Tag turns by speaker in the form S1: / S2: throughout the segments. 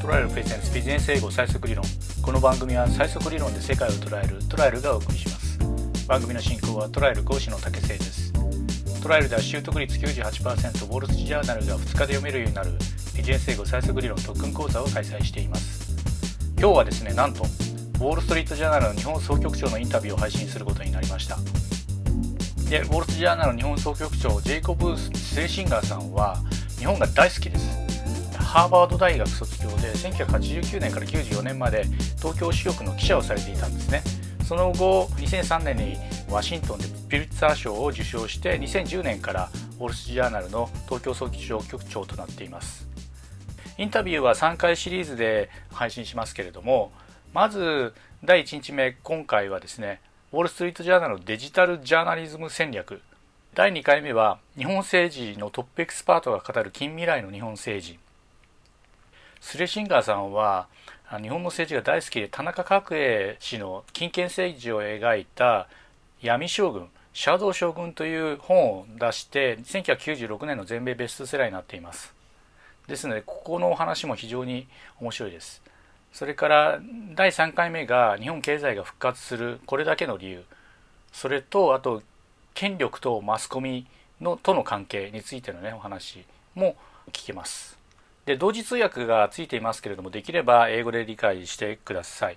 S1: トライアルプレゼンスビジネス英語最速理論この番組は最速理論で世界を捉えるトライアルがお送りします。番組の進行はトライアル講師の竹瀬です。トライアルでは習得率98%ウォール・スジャーナルが2日で読めるようになるビジネス英語最速理論特訓講座を開催しています。今日はですねなんとウォール・ストリート・ジャーナルの日本総局長のインタビューを配信することになりました。でウォール・ストリート・ジャーナルの日本総局長ジェイコブ・セイシンガーさんは日本が大好きです。ハーバード大学卒業で1989年から94年まで東京支局の記者をされていたんですね。その後2003年にワシントンでピルツァー賞を受賞して2010年からウォール・ストリー・ジャーナルの東京総局長となっています。インタビューは3回シリーズで配信しますけれどもまず第1日目今回はですねウォール・ストリート・ジャーナルのデジタルジャーナリズム戦略。第2回目は日本政治のトップエキスパートが語る近未来の日本政治。スレシンガーさんは日本の政治が大好きで田中角栄氏の金権政治を描いた闇将軍シャドウ将軍という本を出して1996年の全米ベストセラーになっています。ですのでここのお話も非常に面白いです。それから第3回目が日本経済が復活するこれだけの理由。それとあと権力とマスコミのとの関係についてのねお話も聞けます。で同時通訳がついていますけれどもできれば英語で理解してください。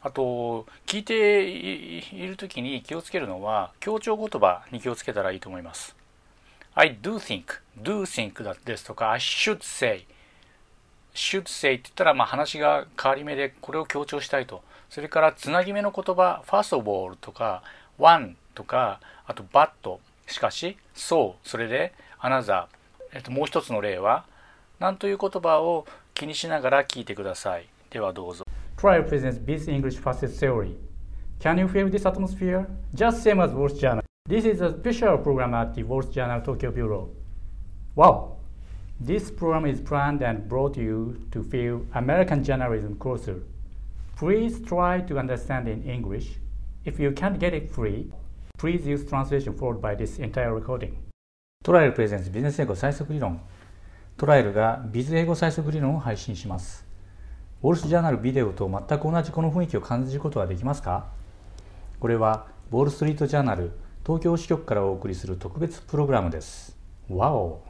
S1: あと聞いている時に気をつけるのは強調言葉に気をつけたらいいと思います。I do think do think だですとか I should say should say って言ったらまあ話が変わり目でこれを強調したいと。それからつなぎ目の言葉 first of all とか one とかあと but しかし so それで another えっともう一つの例はなんという言葉を気にしながら聞いてください。ではどうぞ。Trial presents Biz English Facet Theory. Can you feel this atmosphere? Just same as Wall Journal. This is a special program at the Wall Journal Tokyo Bureau. Wow! This program is planned and brought you to feel American journalism closer. Please try to understand in English. If you can't get it free, please use translation followed by this entire recording. トライアルプレゼンスビジネス英語最速理論 トライルがビズ英語最速理論を配信します。ウォルスジャーナルビデオと全く同じこの雰囲気を感じることはできますか？これはウォールストリートジャーナル東京支局からお送りする特別プログラムです。わお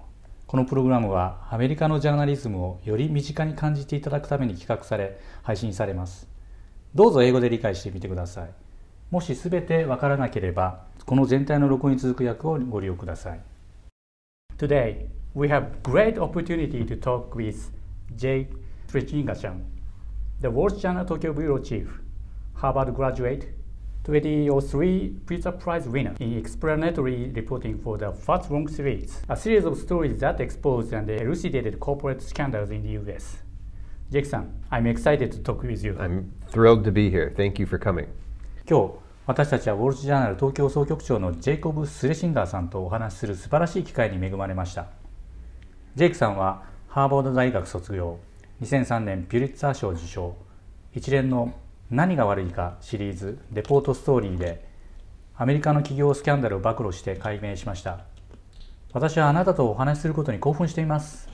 S1: このプログラムはアメリカのジャーナリズムをより身近に感じていただくために企画され配信されます。どうぞ英語で理解してみてください。もし全てわからなければこの全体の録音に続く訳をご利用ください。Today, we have great opportunity to talk with Jay Srichingachan, the World China Tokyo Bureau Chief, Harvard graduate, 2003 Pulitzer Prize winner in explanatory reporting for the Fat Wrong series, a series of stories that exposed and elucidated corporate scandals in the U.S. Jake-san, I'm excited to talk with you.
S2: I'm thrilled to be here. Thank you for coming.
S1: 今日私たちはウォルト・ジャーナル東京総局長のジェイコブ・スレシンガーさんとお話しする素晴らしい機会に恵まれましたジェイクさんはハーバード大学卒業2003年ピュリッツァー賞受賞一連の「何が悪いか」シリーズレポートストーリーでアメリカの企業スキャンダルを暴露して解明しました私はあなたとお話しすることに興奮しています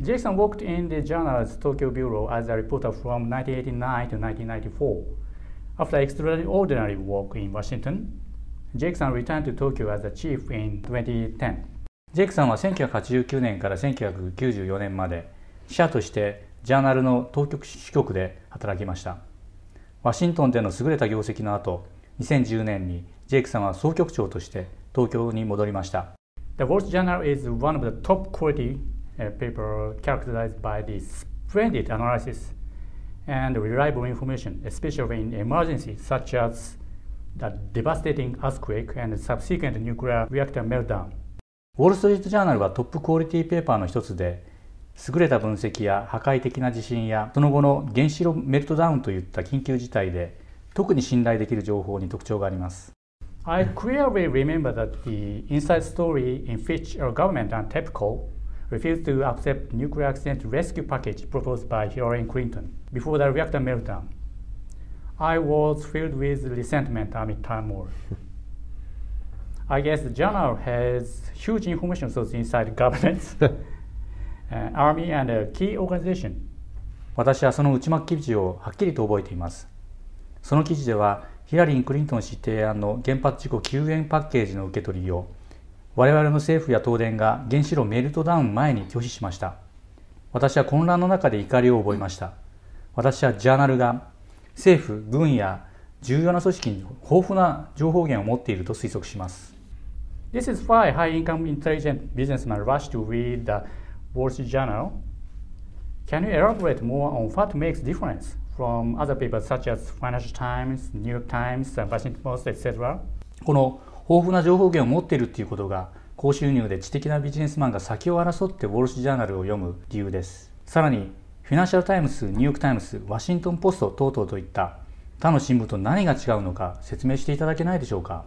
S1: ジェイクさん worked in the journal's Tokyo Bureau as a reporter from 1989 to 1994 After extraordinary work in Washington, Jake-san returned to Tokyo as a chief in 2010. ジェイクさんは1989年から1994年まで記者としてジャーナルの当局支局で働きましたワシントンでの優れた業績の後2010年にジェイクさんは総局長として東京に戻りました The Wall Street Journal is one of the top quality paper characterized by the splendid analysis and reliable information, especially in emergencies such as the devastating earthquake and subsequent nuclear reactor meltdown. ウォール・ストリート・ジャーナルはトップクオリティペーパーの一つで優れた分析や破壊的な地震やその後の原子炉メルトダウンといった緊急事態で特に信頼できる情報に特徴があります。I clearly remember that the inside story in which our government and TEPCO refused to accept nuclear accident rescue package proposed by Hillary Clinton before the reactor meltdown. I was filled with resentment amid turmoil. I guess the journal has huge information source inside governments. uh, army and a key organization. 私はその内幕記事をはっきりと覚えています。その記事では、ヒラリン・クリントン氏提案の原発事故救援パッケージの受け取りを、我々の政府や東電が原子炉メルトダウン前に拒否しました。私は混乱の中で怒りを覚えました。私はジャーナルが政府、軍や重要な組織に豊富な情報源を持っていると推測します。This is why high-income intelligent businessmen rush to read the Wall Street Journal. Can you elaborate more on what makes difference from other papers such as Financial Times, New York Times, Washington Post, etc.? この豊富な情報源を持っているということが高収入で知的なビジネスマンが先を争ってウォール・スジャーナルを読む理由です。さらに、フィナンシャル・タイムズ、ニューヨーク・タイムズ、ワシントン・ポスト等々といった他の新聞と何が違うのか説明していただけないでしょうか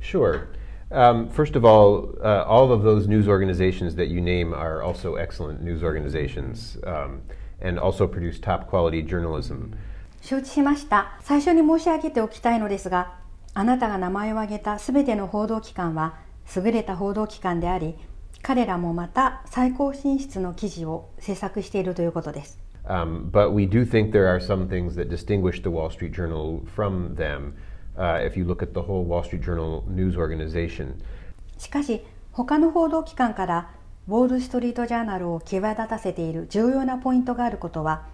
S2: Sure. Um, first of all, uh, all of those news organizations that you name are also excellent news organizations um, and also produce top quality journalism.
S3: 承知しました。最初に申し上げておきたいのですが、あなたが名前を挙げたすべての報道機関は優れた報道機関であり、彼らもまた最高進出の記事を制作しているということです。
S2: Um, but we do think there are some things that distinguish the Wall Street Journal from them. Uh, if you look at the whole Wall Street Journal news organization.
S3: しかし、他の報道機関からウォール・ストリート・ジャーナルを際立たせている重要なポイントがあることは、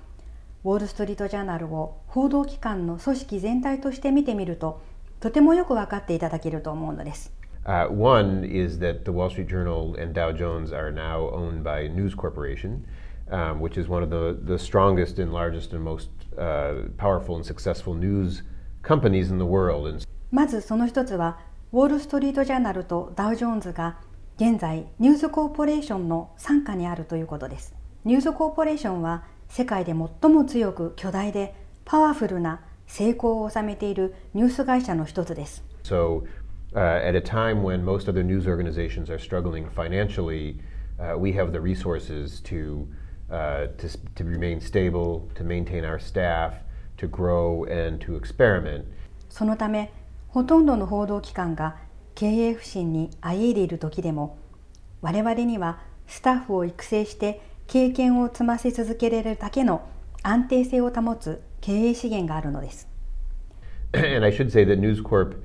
S3: ウォール・ストリート・ジャーナルを報道機関の組織全体として見てみると、とてもよく分かっていただけると思うのです。
S2: Uh, one is that the Wall Street Journal and Dow Jones are now owned by News Corporation, um, which is one of the, the strongest and largest and most uh, powerful and successful news companies in the world.
S3: まずその一つは、ウォール・ストリート・ジャーナルとダウ・ジョーンズが現在ニューズコーポレーションの傘下にあるということです。ニューズコーポレーションは世界で最も強く巨大でパワフルな成功を収めているニュース会社の一つです。
S2: So, uh, at a time when most other news organizations are struggling financially, uh, we have the resources to, uh, to, to remain stable, to maintain our staff, to grow and to experiment.
S3: そのため、ほとんどの報道機関が経営不振にあえいでいる時でも、我々にはスタッフを育成して経験を積ませ続けられるだけの安定性を保つ経営資源があるのです。
S2: And I should say that News Corp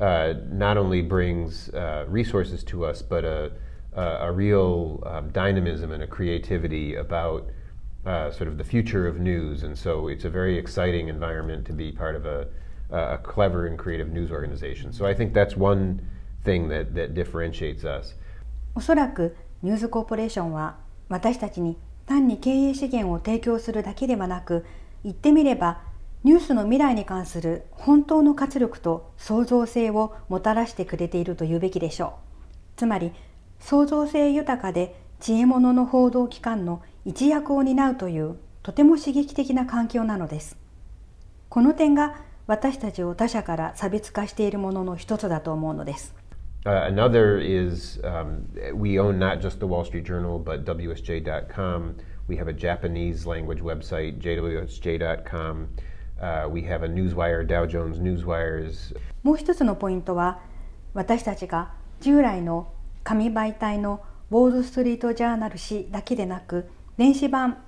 S2: uh, not only brings uh, resources to us, but a, a, a real um, dynamism and a creativity about uh, sort of the future of news. And so it's a very exciting environment to be part of a, a clever and creative news organization. So I think that's one thing that, that differentiates us.
S3: おそらくニューズコーポレーションは私たちに単に経営資源を提供するだけではなく言ってみればニュースの未来に関する本当の活力と創造性をもたらしてくれていると言うべきでしょうつまり創造性豊かで知恵者の報道機関の一役を担うというとても刺激的な環境なのです。この点が私たちを他者から差別化しているものの一つだと思うのです。
S2: Uh, another is um, we own not just the Wall Street Journal, but WSJ.com. We have a Japanese language website, JWSJ.com. Uh, we have a newswire, Dow Jones Newswires.
S3: もう一つのポイントは、私たちが従来の紙媒体のウォール・ストリート・ジャーナル紙だけでなく、電子版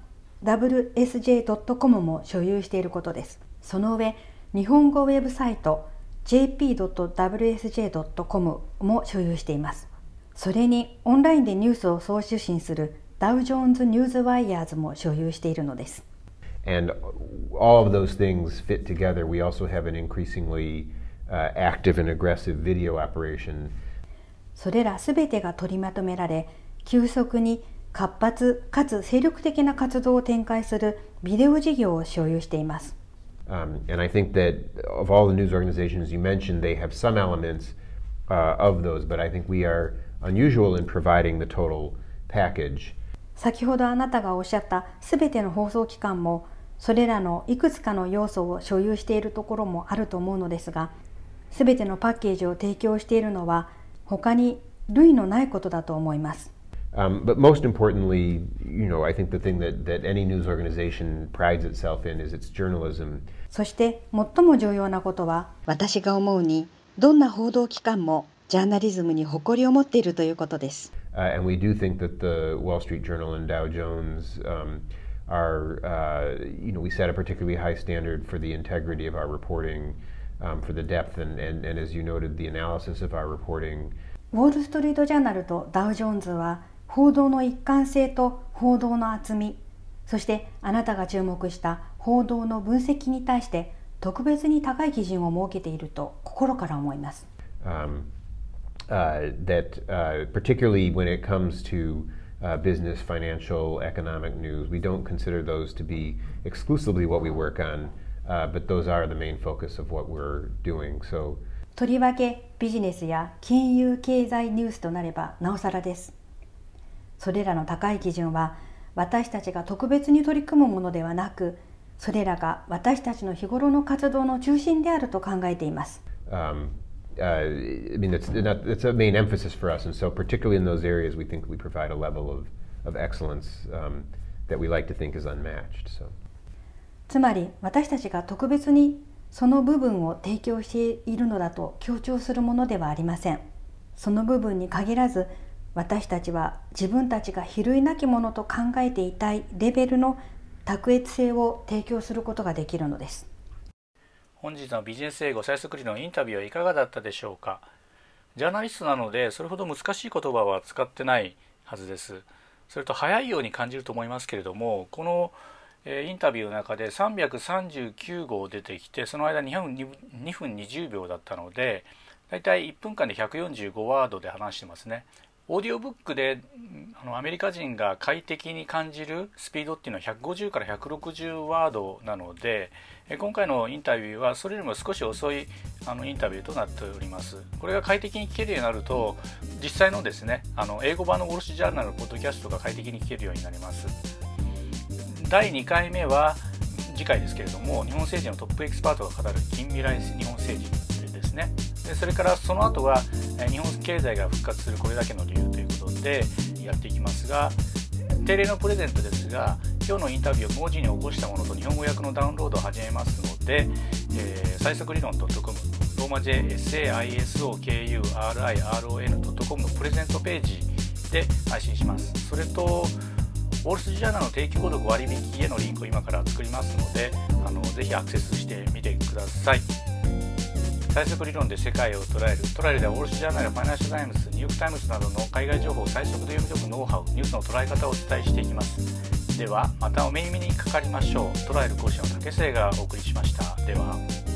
S3: wsj.com も所有していることです。その上、日本語ウェブサイト jp.wsj.com も所有しています。それにオンラインでニュースを送受信するダウ・ジョーンズ・ニューズ・ワイヤーズも所有しているのです。
S2: And all of those things fit together. We also have an increasingly uh, active and aggressive video operation.
S3: それらすべてが取りまとめられ、急速に活発かつ精力的な活動を展開するビデオ事業を所有しています。
S2: Um, and I think that of all the news organizations you mentioned, they have some elements uh, of those, but I think we are unusual in providing the total package.
S3: 先ほどあなたがおっしゃったすべての放送機関もそれらのいくつかの要素を所有しているところもあると思うのですが、すべてのパッケージを提供しているのは他に類のないことだと思います。
S2: Um, but most importantly, you know, I think the thing that, that any news organization prides itself in is its journalism.
S3: そして最も重要なことは私が思うにどんな報道機関もジャーナリズムに誇りを持っているということです。
S2: Uh, and we do think that the Wall Street Journal and Dow Jones um, are, uh, you know, we set a particularly high standard for the integrity of our reporting, um, for the depth and, and, and, as you noted, the analysis of our reporting.
S3: ウォール・ストリート・ジャーナルとダウ・ジョーンズは報道の一貫性と報道の厚みそしてあなたが注目した報道の分析に対して特別に高い基準を設けていると心から思います。Um,
S2: uh, that uh, particularly when it comes to uh, business, financial, economic news, we don't consider those to be exclusively what we work on, uh, but those are the main focus of what we're doing. So
S3: とりわけビジネスや金融経済ニュースとなればなおさらです。それらの高い基準は私たちが特別に取り組むものではなく、それらが私たちの日頃の活動の中心であると考えています。Um,
S2: uh, I mean, that's, that's a main emphasis for us, and so particularly in those areas, we think we provide a level of, of excellence um, that we like to think is unmatched. So.
S3: つまり私たちが特別にその部分を提供しているのだと強調するものではありません。その部分に限らず私たちは自分たちが比類なきものと考えていたいレベルの卓越性を提供することができるのです。
S1: 本日のビジネス英語最速理のインタビューはいかがだったでしょうか？ジャーナリストなのでそれほど難しい言葉は使ってないはずです。それと早いように感じると思いますけれどもこのインタビューの中で339号出てきてその間2分 ,2 分20秒だったのでだいたい1分間で145ワードで話してますね。オーディオブックであのアメリカ人が快適に感じるスピードっていうのは150から160ワードなので今回のインタビューはそれよりも少し遅いあのインタビューとなっております。これが快適に聞けるようになると実際のですねあの英語版のウォルシュジャーナルポッドキャストが快適に聞けるようになります。第2回目は次回ですけれども日本政治のトップエキスパートが語る近未来日本政治ですね。でそれからその後は日本経済が復活するこれだけの理由ということでやっていきますが定例のプレゼントですが今日のインタビューを文字に起こしたものと日本語訳のダウンロードを始めますので、えー、最速理論 .com ローマ 字 SAISOKURIRON.com のプレゼントページで配信します。それとウォール・ストリート・ジャーナルの定期購読割引へのリンクを今から作りますのであのぜひアクセスしてみてください。最速理論で世界を捉えるトライルではウォール・ストリート・ジャーナルファイナンシャル・タイムズニューヨーク・タイムズなどの海外情報を最速で読み解くノウハウニュースの捉え方をお伝えしていきます。ではまたお目にかかりましょう。トライル講師の竹末がお送りしました。では。